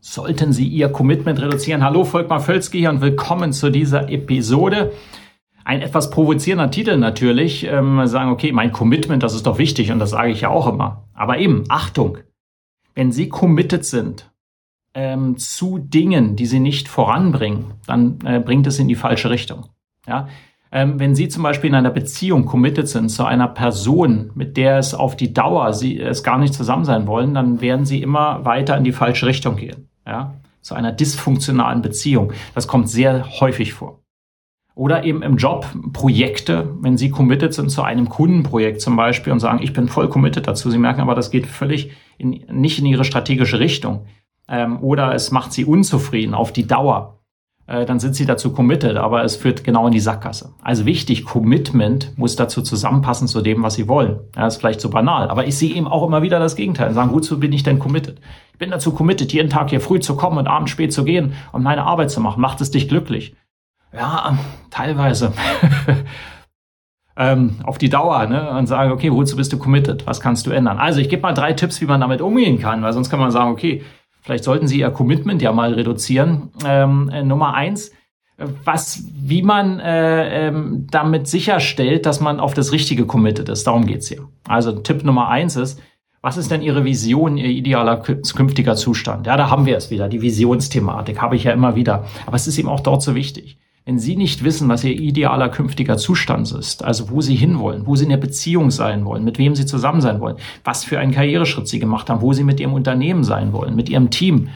sollten Sie Ihr Commitment reduzieren. Hallo, Volkmar hier und willkommen zu dieser Episode. Ein etwas provozierender Titel natürlich. Ähm, sagen, okay, mein Commitment, das ist doch wichtig und das sage ich ja auch immer. Aber eben, Achtung, wenn Sie committed sind ähm, zu Dingen, die Sie nicht voranbringen, dann äh, bringt es in die falsche Richtung. Ja? Ähm, wenn Sie zum Beispiel in einer Beziehung committed sind zu einer Person, mit der es auf die Dauer Sie es gar nicht zusammen sein wollen, dann werden Sie immer weiter in die falsche Richtung gehen ja, zu einer dysfunktionalen Beziehung. Das kommt sehr häufig vor. Oder eben im Job Projekte, wenn Sie committed sind zu einem Kundenprojekt zum Beispiel und sagen, ich bin voll committed dazu. Sie merken aber, das geht völlig in, nicht in Ihre strategische Richtung. Ähm, oder es macht Sie unzufrieden auf die Dauer äh, dann sind sie dazu committed, aber es führt genau in die Sackgasse. Also wichtig, Commitment muss dazu zusammenpassen zu dem, was sie wollen. Ja, ist vielleicht so banal, aber ich sehe eben auch immer wieder das Gegenteil. Sagen, wozu bin ich denn committed? Bin dazu committed, jeden Tag hier früh zu kommen und abends spät zu gehen und meine Arbeit zu machen. Macht es dich glücklich? Ja, teilweise. ähm, auf die Dauer ne? und sage, okay, wozu bist du committed? Was kannst du ändern? Also ich gebe mal drei Tipps, wie man damit umgehen kann, weil sonst kann man sagen, okay, Vielleicht sollten Sie Ihr Commitment ja mal reduzieren. Ähm, äh, Nummer eins, was, wie man äh, ähm, damit sicherstellt, dass man auf das Richtige committed ist. Darum geht's hier. Also Tipp Nummer eins ist, was ist denn Ihre Vision, Ihr idealer künftiger Zustand? Ja, da haben wir es wieder. Die Visionsthematik habe ich ja immer wieder. Aber es ist eben auch dort so wichtig. Wenn Sie nicht wissen, was Ihr idealer künftiger Zustand ist, also wo Sie hinwollen, wo Sie in der Beziehung sein wollen, mit wem Sie zusammen sein wollen, was für einen Karriereschritt Sie gemacht haben, wo Sie mit Ihrem Unternehmen sein wollen, mit Ihrem Team,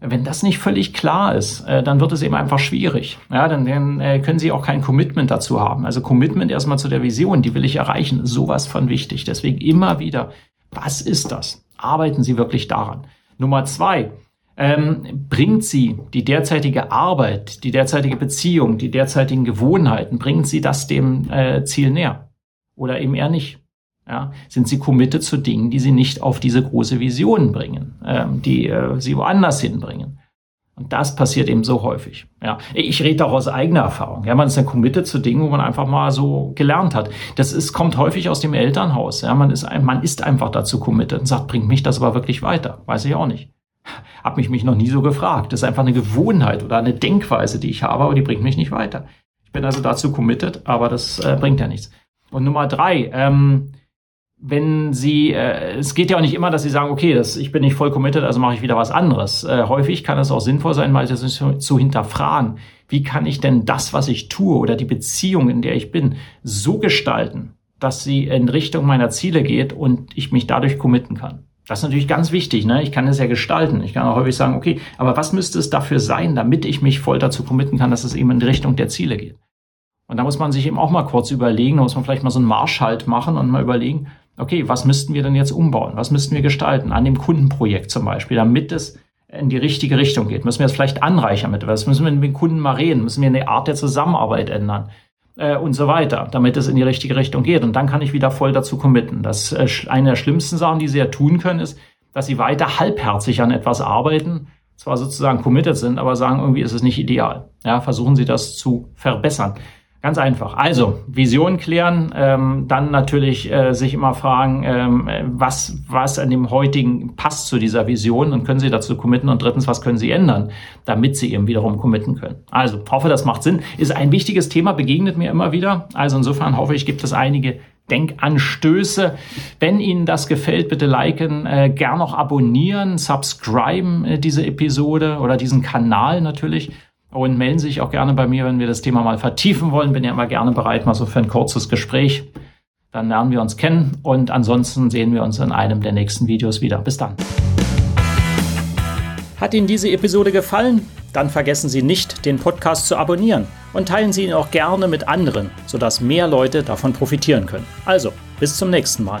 wenn das nicht völlig klar ist, äh, dann wird es eben einfach schwierig. Ja, dann, dann äh, können Sie auch kein Commitment dazu haben. Also Commitment erstmal zu der Vision, die will ich erreichen, sowas von wichtig. Deswegen immer wieder, was ist das? Arbeiten Sie wirklich daran. Nummer zwei, ähm, bringt sie die derzeitige Arbeit, die derzeitige Beziehung, die derzeitigen Gewohnheiten, bringt sie das dem äh, Ziel näher? Oder eben eher nicht? Ja, sind sie committed zu Dingen, die sie nicht auf diese große Vision bringen, ähm, die äh, sie woanders hinbringen? Und das passiert eben so häufig. Ja, ich rede auch aus eigener Erfahrung. Ja, man ist dann committed zu Dingen, wo man einfach mal so gelernt hat. Das ist, kommt häufig aus dem Elternhaus. Ja, man ist, man ist einfach dazu committed und sagt, bringt mich das aber wirklich weiter? Weiß ich auch nicht. Hab mich mich noch nie so gefragt. Das ist einfach eine Gewohnheit oder eine Denkweise, die ich habe, aber die bringt mich nicht weiter. Ich bin also dazu committed, aber das äh, bringt ja nichts. Und Nummer drei, ähm, wenn Sie, äh, es geht ja auch nicht immer, dass Sie sagen, okay, das, ich bin nicht voll committed, also mache ich wieder was anderes. Äh, häufig kann es auch sinnvoll sein, mal das zu, hinterfragen. Wie kann ich denn das, was ich tue oder die Beziehung, in der ich bin, so gestalten, dass sie in Richtung meiner Ziele geht und ich mich dadurch committen kann? Das ist natürlich ganz wichtig. Ne? Ich kann es ja gestalten. Ich kann auch häufig sagen, okay, aber was müsste es dafür sein, damit ich mich voll dazu committen kann, dass es eben in Richtung der Ziele geht? Und da muss man sich eben auch mal kurz überlegen, da muss man vielleicht mal so einen Marschhalt machen und mal überlegen, okay, was müssten wir denn jetzt umbauen? Was müssten wir gestalten? An dem Kundenprojekt zum Beispiel, damit es in die richtige Richtung geht. Müssen wir es vielleicht anreichern mit was? Müssen wir mit dem Kunden mal reden? Müssen wir eine Art der Zusammenarbeit ändern? äh, und so weiter, damit es in die richtige Richtung geht. Und dann kann ich wieder voll dazu committen. Das äh, eine der schlimmsten Sachen, die sie ja tun können, ist, dass sie weiter halbherzig an etwas arbeiten, zwar sozusagen committed sind, aber sagen, irgendwie ist es nicht ideal. Ja, versuchen sie das zu verbessern. Ganz einfach. Also Vision klären, ähm, dann natürlich äh, sich immer fragen, ähm, was was an dem heutigen passt zu dieser Vision und können Sie dazu committen und drittens, was können Sie ändern, damit Sie eben wiederum committen können. Also hoffe, das macht Sinn. Ist ein wichtiges Thema, begegnet mir immer wieder. Also insofern hoffe ich, gibt es einige Denkanstöße. Wenn Ihnen das gefällt, bitte liken, äh, gern noch abonnieren, subscriben äh, diese Episode oder diesen Kanal natürlich und melden Sie sich auch gerne bei mir, wenn wir das Thema mal vertiefen wollen. Bin ja immer gerne bereit, mal so für ein kurzes Gespräch. Dann lernen wir uns kennen und ansonsten sehen wir uns in einem der nächsten Videos wieder. Bis dann. Hat Ihnen diese Episode gefallen? Dann vergessen Sie nicht, den Podcast zu abonnieren und teilen Sie ihn auch gerne mit anderen, sodass mehr Leute davon profitieren können. Also, bis zum nächsten Mal.